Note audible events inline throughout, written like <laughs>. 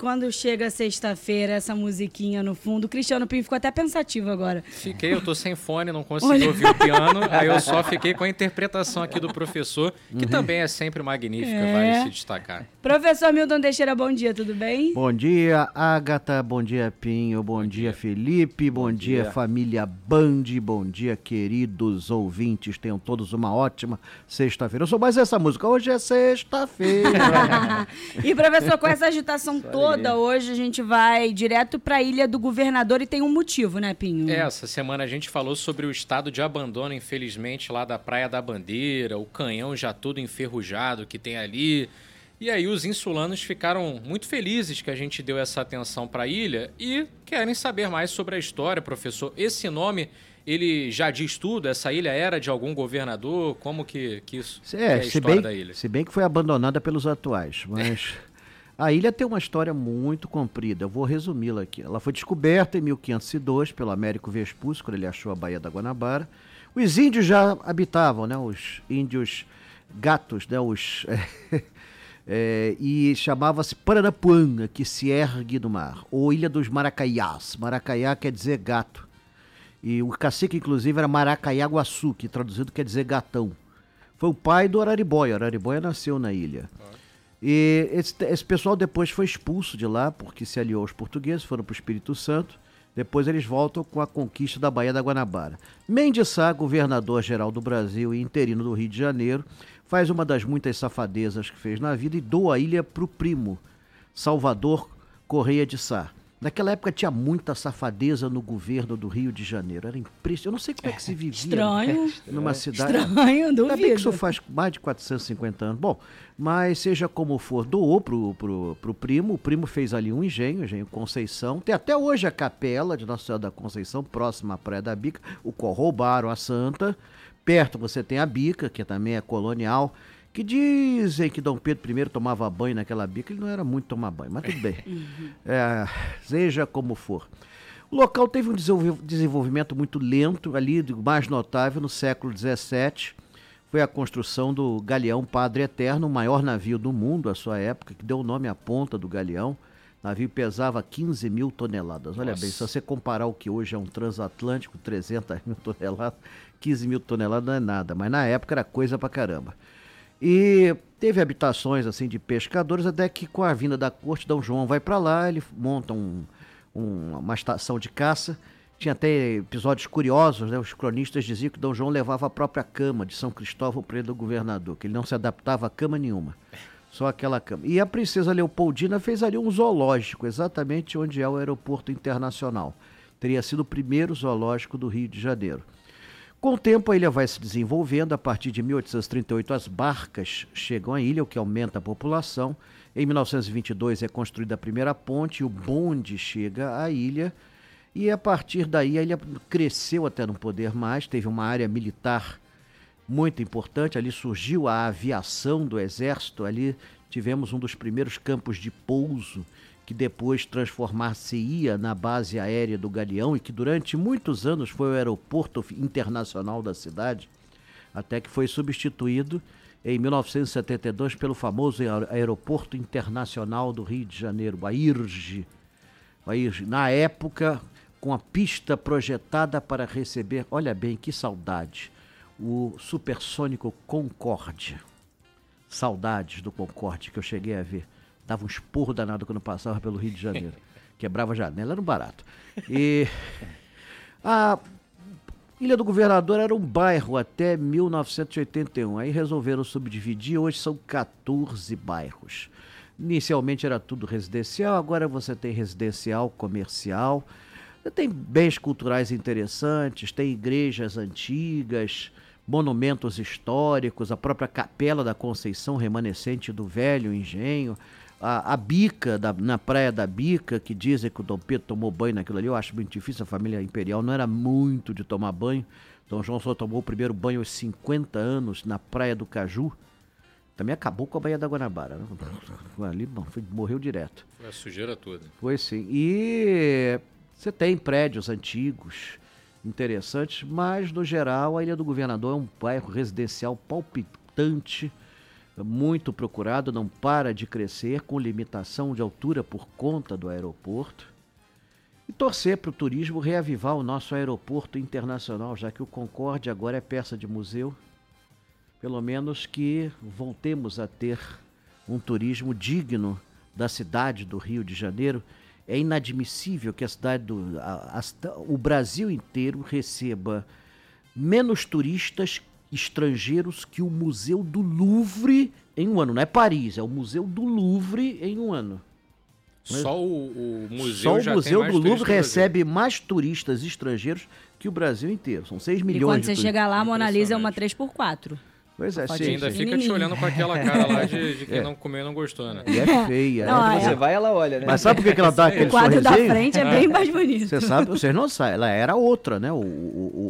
Quando chega sexta-feira, essa musiquinha no fundo, o Cristiano Pinho ficou até pensativo agora. Fiquei, eu tô sem fone, não consegui Olha. ouvir o piano, aí eu só fiquei com a interpretação aqui do professor, que uhum. também é sempre magnífica, é. vale se destacar. Professor Milton Teixeira, bom dia, tudo bem? Bom dia, Agatha, bom dia, Pinho, bom, bom dia, dia, Felipe, bom, bom dia, dia, família Band, bom dia, queridos ouvintes, tenham todos uma ótima sexta-feira. Eu sou mais essa música, hoje é sexta-feira. <laughs> e professor, com essa agitação toda, hoje a gente vai direto para a Ilha do Governador e tem um motivo, né, Pinho? É, essa semana a gente falou sobre o estado de abandono, infelizmente, lá da Praia da Bandeira, o canhão já todo enferrujado que tem ali. E aí os insulanos ficaram muito felizes que a gente deu essa atenção para a ilha e querem saber mais sobre a história, professor. Esse nome ele já diz tudo? Essa ilha era de algum governador? Como que, que isso é, que é a história bem, da ilha? Se bem que foi abandonada pelos atuais, mas <laughs> A ilha tem uma história muito comprida, eu vou resumi-la aqui. Ela foi descoberta em 1502 pelo Américo Vespúcio, quando ele achou a Baía da Guanabara. Os índios já habitavam, né? Os índios gatos, né? Os, <laughs> é, e chamava-se Paranapuã, que se ergue do mar, ou Ilha dos Maracaiás. Maracaiá quer dizer gato. E o cacique, inclusive, era Maracaiaguaçu, que traduzido quer dizer gatão. Foi o pai do Araribóia. Araribóia nasceu na ilha. E esse, esse pessoal depois foi expulso de lá, porque se aliou aos portugueses, foram para o Espírito Santo. Depois eles voltam com a conquista da Baía da Guanabara. Mendes Sá, governador-geral do Brasil e interino do Rio de Janeiro, faz uma das muitas safadezas que fez na vida e doa a ilha para o primo, Salvador Correia de Sá. Naquela época tinha muita safadeza no governo do Rio de Janeiro. Era impressionante. Eu não sei como é que se vivia Estranho. <laughs> numa cidade. Estranho, duvido. Ainda bem que isso faz mais de 450 anos. Bom, mas seja como for, doou pro, pro, pro primo. O primo fez ali um engenho, engenho Conceição. Tem até hoje a capela de Nossa Senhora da Conceição, próxima à Praia da Bica, o qual roubaram a Santa. Perto você tem a Bica, que também é colonial que dizem que Dom Pedro I tomava banho naquela bica, ele não era muito tomar banho, mas tudo bem. <laughs> Uhum. É, seja como for. O local teve um desenvolvimento muito lento, ali, o mais notável, no século XVII, foi a construção do galeão Padre Eterno, o maior navio do mundo à sua época, que deu o nome à ponta do galeão. O navio pesava 15 mil toneladas. Olha Nossa. bem, se você comparar o que hoje é um transatlântico, 300 mil toneladas, 15 mil toneladas não é nada, mas na época era coisa pra caramba. E teve habitações assim de pescadores, até que com a vinda da corte, Dom João vai para lá, ele monta um, um, uma estação de caça. Tinha até episódios curiosos, né? Os cronistas diziam que Dom João levava a própria cama de São Cristóvão para ele do governador, que ele não se adaptava a cama nenhuma. Só aquela cama. E a princesa Leopoldina fez ali um zoológico, exatamente onde é o aeroporto internacional. Teria sido o primeiro zoológico do Rio de Janeiro. Com o tempo, a ilha vai se desenvolvendo. A partir de 1838, as barcas chegam à ilha, o que aumenta a população. Em 1922 é construída a primeira ponte, o bonde chega à ilha. E a partir daí a ilha cresceu até não poder mais, teve uma área militar muito importante. Ali surgiu a aviação do exército, ali tivemos um dos primeiros campos de pouso que depois transformar-se-ia na base aérea do Galeão e que durante muitos anos foi o aeroporto internacional da cidade, até que foi substituído em 1972 pelo famoso Aeroporto Internacional do Rio de Janeiro, a IRGE. Aí, na época, com a pista projetada para receber, olha bem, que saudade, o supersônico Concorde. Saudades do Concorde que eu cheguei a ver. Dava um esporro danado quando passava pelo Rio de Janeiro. <laughs> Quebrava a janela, era um barato. E a Ilha do Governador era um bairro até 1981. Aí resolveram subdividir, hoje são 14 bairros. Inicialmente era tudo residencial, agora você tem residencial, comercial. Tem bens culturais interessantes, tem igrejas antigas, monumentos históricos, a própria Capela da Conceição, remanescente do velho engenho, a, a Bica, da, na Praia da Bica, que dizem que o Dom Pedro tomou banho naquilo ali, eu acho muito difícil, a família imperial não era muito de tomar banho. Dom João só tomou o primeiro banho aos 50 anos na Praia do Caju. Também acabou com a Baía da Guanabara. Né? Ali bom, foi, morreu direto. Foi a sujeira toda. Foi sim. E você tem prédios antigos, interessantes, mas no geral a Ilha do Governador é um bairro residencial palpitante, muito procurado, não para de crescer, com limitação de altura por conta do aeroporto. E torcer para o turismo reavivar o nosso aeroporto internacional, já que o Concorde agora é peça de museu. Pelo menos que voltemos a ter um turismo digno da cidade do Rio de Janeiro. É inadmissível que a cidade do a, a, o Brasil inteiro receba menos turistas estrangeiros que o Museu do Louvre em um ano. Não é Paris, é o Museu do Louvre em um ano. Só o, o museu, Só o já Museu tem mais do Louvre recebe mais turistas estrangeiros que o Brasil inteiro. São 6 E milhões quando de você turistas. chega lá, a Mona Lisa é uma Impressionante. 3x4. Pois é, sim, ainda fica te olhando com aquela cara lá de, de quem <laughs> É. não comeu e não gostou, né? E é feia. Não, né? é- Você vai, ela olha, né? Mas sabe por que, que ela dá <laughs> aquele O quadro da sorrisinho? frente é bem mais bonito. Você sabe, vocês não sabem, ela era outra, né? O, o,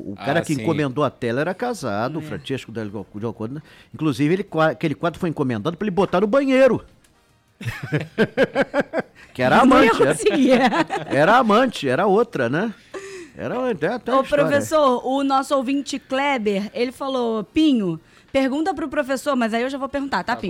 o, o cara Ah, que sim. encomendou a tela era casado, o Francesco Del de Alcântara. Inclusive, ele, aquele quadro foi encomendado para ele botar no banheiro. <laughs> que era amante, era, era amante, era outra, né? Era até, até Ô, professor, o nosso ouvinte Kleber, ele falou, Pinho, pergunta pro professor, mas aí eu já vou perguntar, tá, Tá.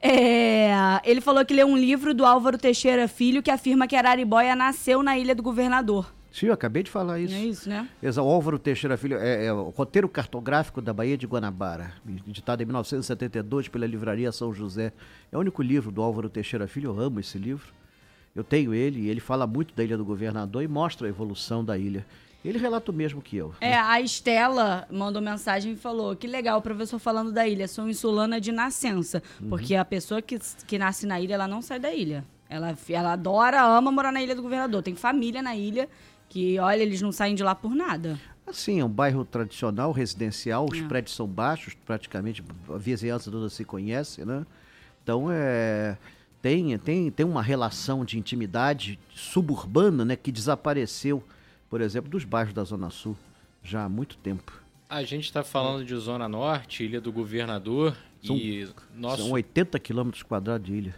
É, ele falou que leu um livro do Álvaro Teixeira Filho que afirma que Araribóia nasceu na Ilha do Governador. Sim, eu acabei de falar isso. É isso, né? Exa- o Álvaro Teixeira Filho é, é o roteiro cartográfico da Baía de Guanabara, editado em 1972 pela Livraria São José. É o único livro do Álvaro Teixeira Filho, eu amo esse livro. Eu tenho ele e ele fala muito da Ilha do Governador e mostra a evolução da ilha. Ele relata o mesmo que eu. É, a Estela mandou mensagem e falou: que legal, o professor falando da ilha, sou insulana de nascença. Uhum. Porque a pessoa que, que nasce na ilha, ela não sai da ilha. Ela, ela adora, ama morar na Ilha do Governador. Tem família na ilha que, olha, eles não saem de lá por nada. Assim, é um bairro tradicional, residencial, os É. prédios são baixos, praticamente a vizinhança toda se conhece, né? Então, é, tem, tem, tem uma relação de intimidade suburbana, né, que desapareceu, por exemplo, dos bairros da Zona Sul já há muito tempo. A gente está falando de Zona Norte, Ilha do Governador São- e nosso, São 80 quilômetros quadrados de ilha.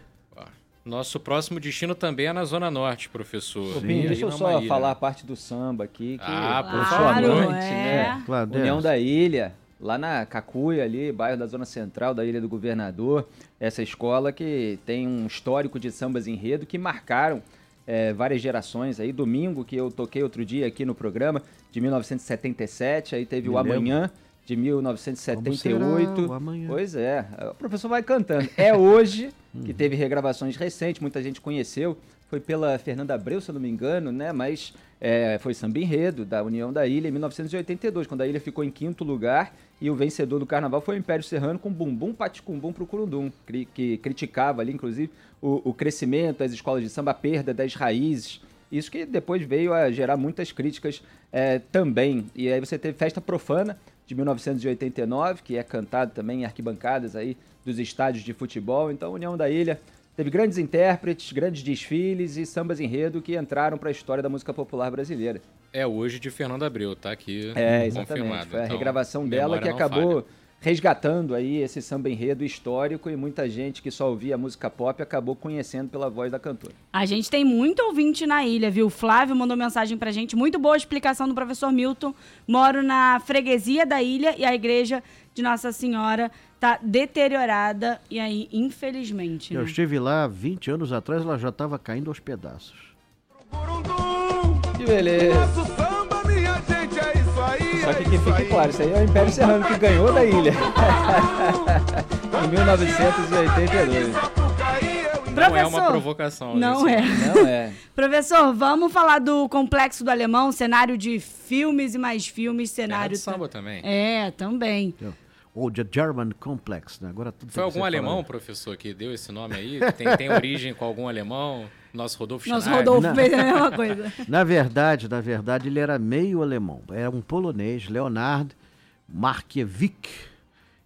nosso próximo destino também é na Zona Norte, professor. Aí deixa eu só falar a parte do samba aqui. Que Ah, por sou favor. amante, é. né? Claro, União da Ilha, lá na Cacuia, ali, bairro da Zona Central da Ilha do Governador. Essa escola que tem um histórico de sambas enredo que marcaram eh, várias gerações. Aí, domingo, que eu toquei outro dia aqui no programa, de 1977, aí teve Me o lembro. Amanhã, de 1978. será o amanhã? Pois é, o professor vai cantando. É hoje, que teve regravações recentes, muita gente conheceu. Foi pela Fernanda Abreu, se eu não me engano, né? Mas é, foi samba enredo da União da Ilha em 1982, quando a ilha ficou em quinto lugar e o vencedor do carnaval foi o Império Serrano com Bumbum Paticumbum pro Curundum, que criticava ali, inclusive, o, o crescimento das escolas de samba, a perda das raízes. Isso que depois veio a gerar muitas críticas é, também. E aí você teve Festa Profana, de 1989, que é cantado também em arquibancadas aí dos estádios de futebol. Então, União da Ilha teve grandes intérpretes, grandes desfiles e sambas enredo que entraram para a história da música popular brasileira. É hoje de Fernanda Abreu, tá aqui É, exatamente. confirmado. Foi a Então, regravação dela que acabou falha. Resgatando aí esse samba enredo histórico e muita gente que só ouvia música pop acabou conhecendo pela voz da cantora. A gente tem muito ouvinte na ilha, viu? O Flávio mandou mensagem pra gente. Muito boa explicação do professor Milton. Moro na freguesia da ilha e a igreja de Nossa Senhora tá deteriorada. E aí, infelizmente, Eu né? estive lá 20 anos atrás, ela já estava caindo aos pedaços. Que beleza. Só que que fique claro, isso aí é o Império Serrano que ganhou da ilha. em 1982. Não é uma Professor, provocação. Não isso. é. Não é. <laughs> Professor, vamos falar do Complexo do Alemão, cenário de filmes e mais filmes, Terra cenário... de samba também. É, também. Ou The German Complex, né? Agora tudo Foi que algum ser alemão, falado. professor, que deu esse nome aí? Tem, tem origem com algum alemão? Nosso Rodolfo Nosso Schneider? Rodolfo fez a mesma coisa. <laughs> Na verdade, na verdade, ele era meio alemão. Era um polonês, Leonard Markiewicz.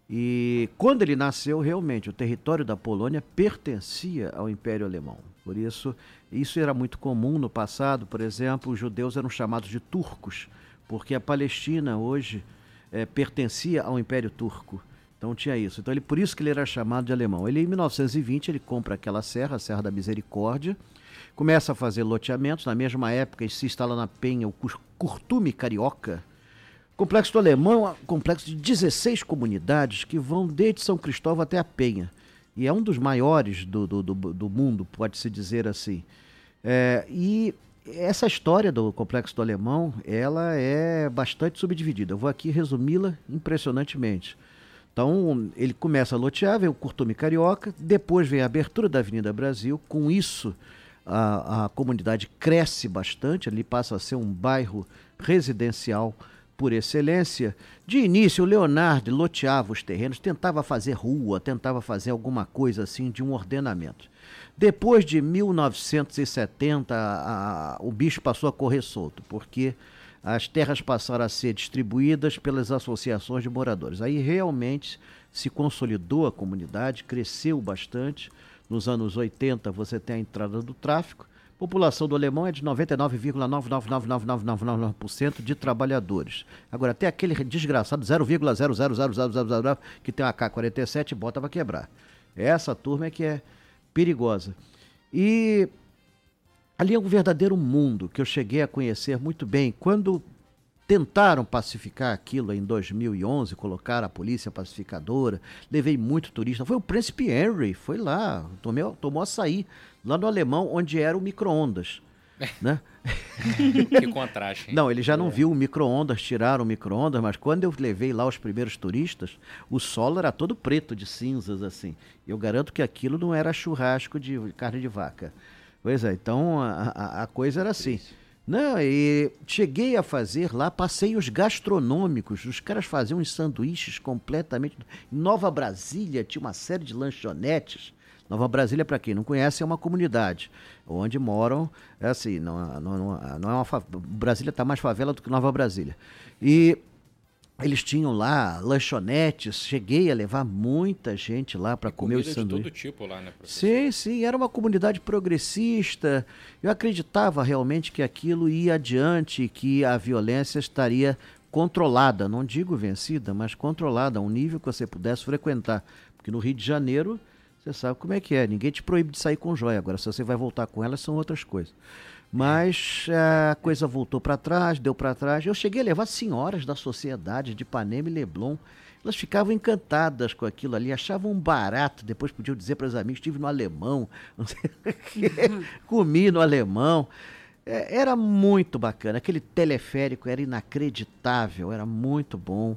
E quando ele nasceu, realmente, o território da Polônia pertencia ao Império Alemão. Por isso, isso era muito comum no passado. Por exemplo, os judeus eram chamados de turcos, porque a Palestina hoje eh, pertencia ao Império Turco. Então tinha isso. Então ele, por isso que ele era chamado de alemão. Ele em 1920 ele compra aquela serra, a Serra da Misericórdia, começa a fazer loteamentos. Na mesma época ele se instala na Penha o cur- Curtume Carioca. Complexo do Alemão é um complexo de 16 comunidades que vão desde São Cristóvão até a Penha. E é um dos maiores do, do, do, do mundo, pode-se dizer assim. É, e essa história do Complexo do Alemão, ela é bastante subdividida. Eu vou aqui resumi-la impressionantemente. Então, ele começa a lotear, vem o Curtume Carioca, depois vem a abertura da Avenida Brasil. Com isso, a, a comunidade cresce bastante, ali passa a ser um bairro residencial por excelência. De início, o Leonardo loteava os terrenos, tentava fazer rua, tentava fazer alguma coisa assim de um ordenamento. Depois de 1970, a- a- o bicho passou a correr solto, porque as terras passaram a ser distribuídas pelas associações de moradores. Aí realmente se consolidou a comunidade, cresceu bastante. Nos anos 80 você tem a entrada do tráfico. A população do alemão é de 99,999999% de trabalhadores. Agora, tem aquele desgraçado 0,0000000 que tem uma K-47 e bota para quebrar. Essa turma é que é perigosa. E ali é um verdadeiro mundo que eu cheguei a conhecer muito bem. Quando tentaram pacificar aquilo em 2011, colocaram a polícia pacificadora, levei muito turista. Foi o Príncipe Henry, foi lá, tomou, tomou açaí, lá no Alemão, onde era o micro-ondas. <laughs> Né? Que contraste, hein? Não, ele já não viu o micro-ondas, tiraram o micro-ondas, mas quando eu levei lá os primeiros turistas, o solo era todo preto de cinzas, assim. Eu garanto que aquilo não era churrasco de carne de vaca. Pois é, então a, a- coisa era assim. Não, e cheguei a fazer lá passeios gastronômicos. Os caras faziam uns sanduíches completamente. Nova Brasília tinha uma série de lanchonetes. Nova Brasília, para quem não conhece, é uma comunidade onde moram, é assim, não, não, não, não é uma fa- Brasília está mais favela do que Nova Brasília. E eles tinham lá lanchonetes, cheguei a levar muita gente lá para comer os Comida de sanduíches. todo tipo lá, né, professor? Sim, sim, era uma comunidade progressista. Eu acreditava realmente que aquilo ia adiante, que a violência estaria controlada, não digo vencida, mas controlada, a um nível que você pudesse frequentar. Porque no Rio de Janeiro, você sabe como é que é, ninguém te proíbe de sair com joia. Agora, se você vai voltar com elas, são outras coisas. Mas eh, a coisa voltou para trás, deu para trás. Eu cheguei a levar senhoras da sociedade de Ipanema e Leblon. Elas ficavam encantadas com aquilo ali, achavam um barato. Depois podiam dizer para os amigos: estive no alemão, <laughs> não sei o quê, comi no alemão. É, era muito bacana. Aquele teleférico era inacreditável, era muito bom.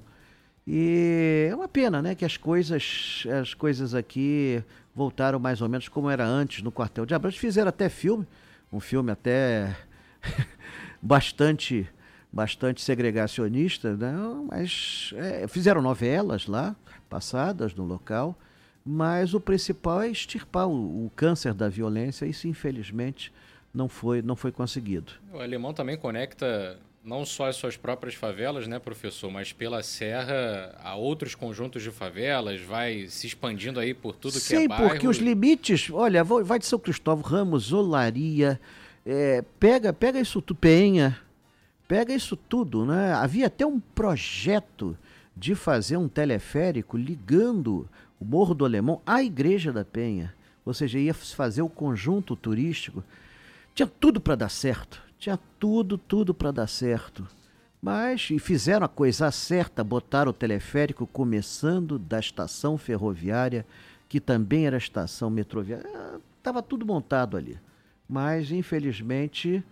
E é uma pena, né, que as coisas, as coisas aqui voltaram mais ou menos como era antes no quartel de Abrantes. Fizeram até filme, um filme até <laughs> bastante bastante segregacionista, né? mas é, fizeram novelas lá, passadas no local, mas o principal é extirpar o, o câncer da violência, isso infelizmente não foi, não foi conseguido. O alemão também conecta não só as suas próprias favelas, né, professor, mas pela serra a outros conjuntos de favelas, vai se expandindo aí por tudo que Sim, é bairro. porque os limites, olha, vai de São Cristóvão, Ramos, Olaria, é, pega, pega isso tudo, Penha, pega isso tudo, né? Havia até um projeto de fazer um teleférico ligando o Morro do Alemão à Igreja da Penha. Ou seja, ia fazer o conjunto turístico. Tinha tudo para dar certo. Tinha tudo, tudo para dar certo. Mas, e fizeram a coisa certa, botaram o teleférico começando da estação ferroviária, que também era estação metroviária. Estava tudo montado ali. Mas, infelizmente,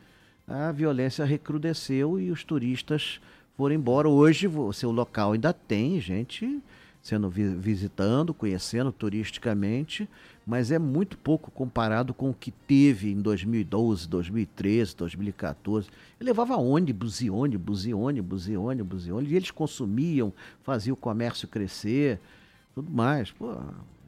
a violência recrudesceu e os turistas foram embora. Hoje, o seu local ainda tem gente sendo vi- visitando, conhecendo turisticamente, mas é muito pouco comparado com o que teve em 2012, 2013, 2014. Ele levava ônibus e ônibus e ônibus e ônibus e ônibus, e eles consumiam, faziam o comércio crescer, tudo mais. Pô,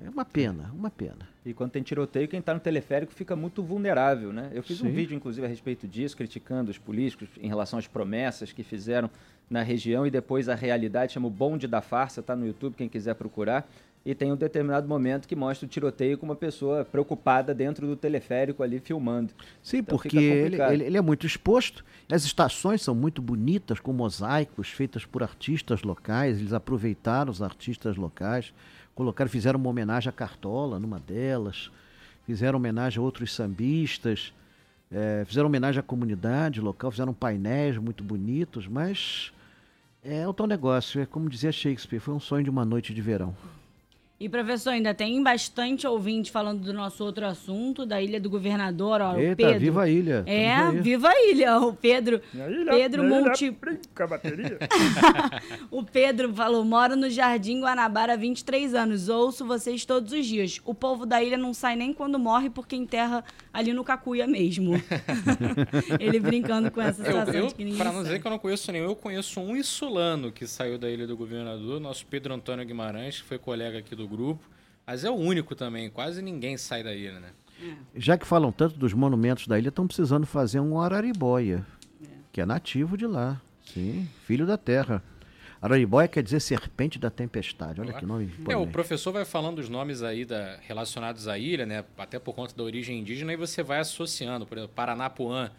é uma pena, uma pena. E quando tem tiroteio, quem está no teleférico fica muito vulnerável, né? Eu fiz um Sim. vídeo, inclusive, a respeito disso, criticando os políticos em relação às promessas que fizeram na região e depois a realidade, chama o Bonde da Farsa, tá no YouTube, quem quiser procurar. E tem um determinado momento que mostra o tiroteio com uma pessoa preocupada dentro do teleférico ali filmando. Sim, Então porque ele, ele- ele é muito exposto. As estações são muito bonitas, com mosaicos feitas por artistas locais. Eles aproveitaram os artistas locais, colocaram, fizeram uma homenagem à Cartola numa delas, fizeram homenagem a outros sambistas, eh, fizeram homenagem à comunidade local, fizeram painéis muito bonitos, mas é o tal negócio. É como dizia Shakespeare, foi um sonho de uma noite de verão. E, professor, ainda tem bastante ouvinte falando do nosso outro assunto, da Ilha do Governador, ó, o Eita, Pedro. viva a ilha! É, viva a ilha. O Pedro, Pedro Monte... bateria. <laughs> O Pedro falou, moro no Jardim Guanabara há 23 anos, ouço vocês todos os dias. O povo da ilha não sai nem quando morre porque enterra ali no Cacuia mesmo. <laughs> Ele brincando com essa Eu, situação eu de que ninguém para não dizer que eu não conheço nenhum, eu conheço um insulano que saiu da Ilha do Governador, nosso Pedro Antônio Guimarães, que foi colega aqui do grupo. Mas é o único também, quase ninguém sai da ilha, né? Já que falam tanto dos monumentos da ilha, estão precisando fazer um Araribóia, que é nativo de lá. Sim, filho da terra. Araribóia quer dizer serpente da tempestade. Olha que nome É, o professor vai falando os nomes aí da, relacionados à ilha, né? Até por conta da origem indígena, e você vai associando. Por exemplo, Paranapuã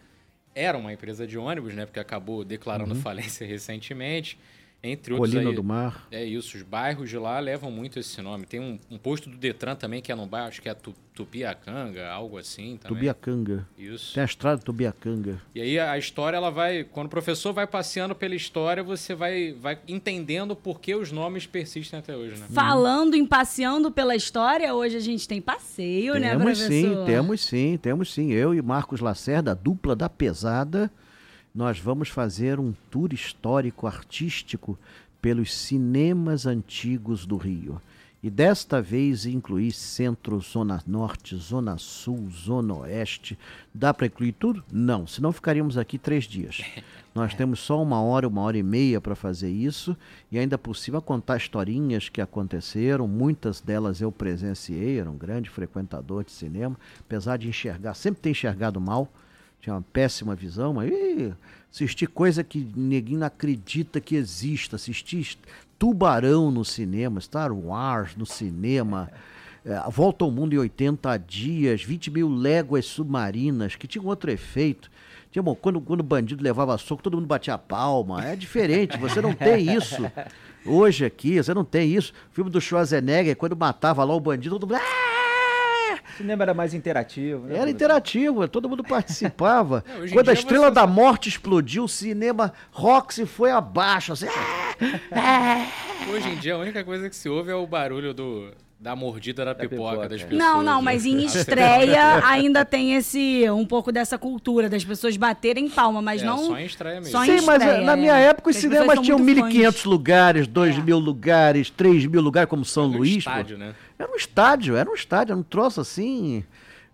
era uma empresa de ônibus, né? Porque acabou declarando falência <laughs> recentemente. Entre outros Colina aí, do Mar. É isso, os bairros de lá levam muito esse nome. Tem um, um posto do Detran também, que é num bairro, acho que é Tu- Tupiacanga, algo assim também. Tubiacanga. Isso. Tem a estrada Tubiacanga. E aí a história, ela vai. Quando o professor vai passeando pela história, você vai, vai entendendo por que os nomes persistem até hoje, né? Falando em passeando pela história, hoje a gente tem passeio, né, Temos professor? sim, temos sim, temos sim. Eu e Marcos Lacerda, a dupla da pesada, nós vamos fazer um tour histórico artístico pelos cinemas antigos do Rio. E desta vez incluir centro, zona norte, zona sul, zona oeste. Dá para incluir tudo? Não, senão ficaríamos aqui três dias. <laughs> Nós temos só uma hora, uma hora e meia para fazer isso e ainda cima contar historinhas que aconteceram. Muitas delas eu presenciei, era um grande frequentador de cinema, apesar de enxergar, sempre ter enxergado mal, tinha uma péssima visão, mas ih, assisti coisa que ninguém acredita que exista. Assisti Tubarão no cinema, Star Wars no cinema. é, A Volta ao Mundo em 80 dias, 20 mil léguas submarinas, que tinha um outro efeito. Tinha, bom, quando, quando o bandido levava soco, todo mundo batia a palma. É diferente, você não tem isso. <laughs> Hoje aqui, você não tem isso. O filme do Schwarzenegger, quando matava lá o bandido, todo mundo. "Ah!" O cinema era mais interativo, né? Era interativo, todo mundo <laughs> participava. É, Quando a Estrela você- da Morte explodiu, o cinema Roxy foi abaixo. Assim, <laughs> Hoje em dia, a única coisa que se ouve é o barulho do, da mordida da, pipoca, pipoca, das é. pessoas. Não, não, né? mas em <laughs> estreia ainda tem esse um pouco dessa cultura das pessoas baterem palma, mas É, não só em estreia mesmo. só em Sim, mas estreia, eh, na é. minha época os cinemas tinham são muito 1.500 fãs. lugares, 2 É. mil lugares, 3 mil lugares, como São Era um Luís. pô. estádio, né? Era um estádio, era um estádio, era um troço assim.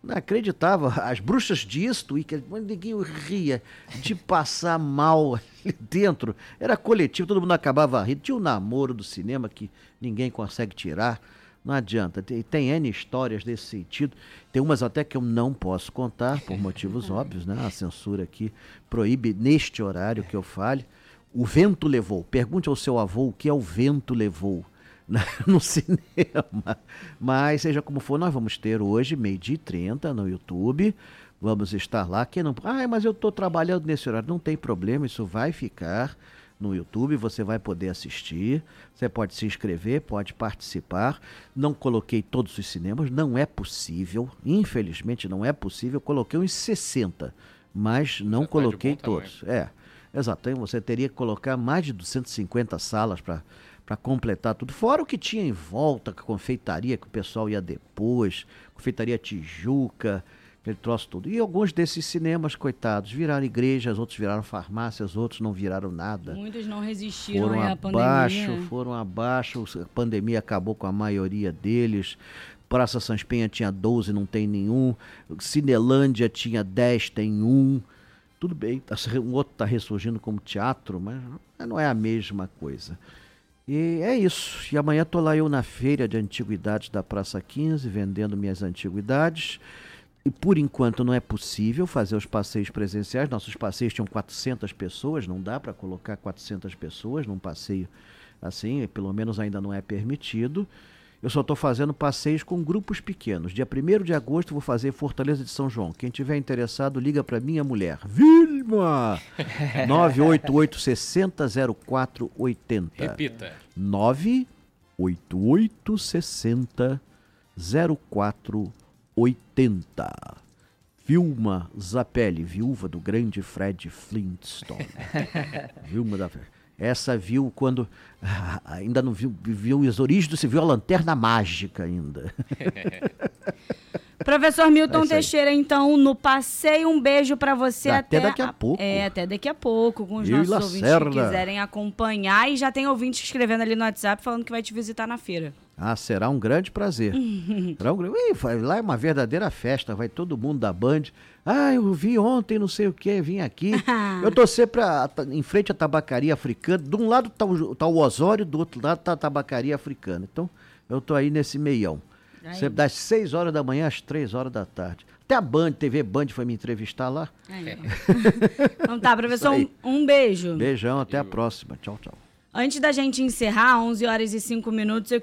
Inacreditável. As bruxas de Eastwick, ninguém ria de passar mal ali dentro. Era coletivo, todo mundo acabava rindo. Tinha o namoro do cinema que ninguém consegue tirar. Não adianta. Tem, tem N histórias desse sentido. Tem umas até que eu não posso contar, por motivos <laughs> óbvios, né? A censura aqui proíbe neste horário que eu fale. O vento levou. Pergunte ao seu avô o que é o vento levou <laughs> né, no cinema. Mas, seja como for, nós vamos ter hoje, meio-dia e 30, no YouTube. Vamos estar lá. Quem não. Ah, mas eu estou trabalhando nesse horário. Não tem problema, isso vai ficar no YouTube. Você vai poder assistir. Você pode se inscrever, pode participar. Não coloquei todos os cinemas, não é possível. Infelizmente, não é possível. Coloquei uns 60, mas não tá de coloquei tamanho. todos. É, exato. Então, Você teria que colocar mais de 250 salas para para completar tudo. Fora o que tinha em volta, a confeitaria que o pessoal ia depois, confeitaria Tijuca, Aquele troço todo. E alguns desses cinemas, coitados, viraram igrejas, outros viraram farmácias, outros não viraram nada. Muitos não resistiram Foram à abaixo, pandemia. foram abaixo. A pandemia acabou com a maioria deles. Praça Sans Penha tinha 12, não tem nenhum. Cinelândia tinha 10, tem um. Tudo bem, tá um outro está ressurgindo como teatro, mas não é a mesma coisa. E é isso. E amanhã tô lá eu na feira de antiguidades da Praça 15, vendendo minhas antiguidades. E por enquanto não é possível fazer os passeios presenciais. Nossos passeios tinham 400 pessoas, não dá para colocar 400 pessoas num passeio assim, pelo menos ainda não é permitido. Eu só estou fazendo passeios com grupos pequenos. Dia 1 de agosto vou fazer Fortaleza de São João. Quem tiver interessado, liga para minha mulher. Vilma! 988 60 0480. Repita. 988 60 0480. Vilma Zapelli, viúva do grande Fred Flintstone. <laughs> Vilma da Essa viu quando ah, ainda não viu, viu as origens do viu a lanterna mágica ainda. <laughs> Professor Milton É. Teixeira, então, no passeio, um beijo pra você Até até, daqui a pouco. É, até daqui a pouco, com os Eu e nossos ouvintes que quiserem acompanhar. E já tem ouvinte escrevendo ali no WhatsApp falando que vai te visitar na feira. Ah, será um grande prazer. <laughs> será um grande... Ih, vai- lá é uma verdadeira festa, vai todo mundo da Band. Ah, eu vi ontem, não sei o que, vim aqui. <laughs> eu tô sempre a- a- em frente à tabacaria africana. De um lado tá o, tá o Osório, do outro lado tá a tabacaria africana. Então, eu tô aí nesse meião. Aí. Sempre das 6 horas da manhã às 3 horas da tarde. Até a Band, TV Band foi me entrevistar lá. Aí. <laughs> então tá, professor, um, um beijo. Beijão, até a próxima. Tchau, tchau. Antes da gente encerrar, 11 horas e 5 minutos, eu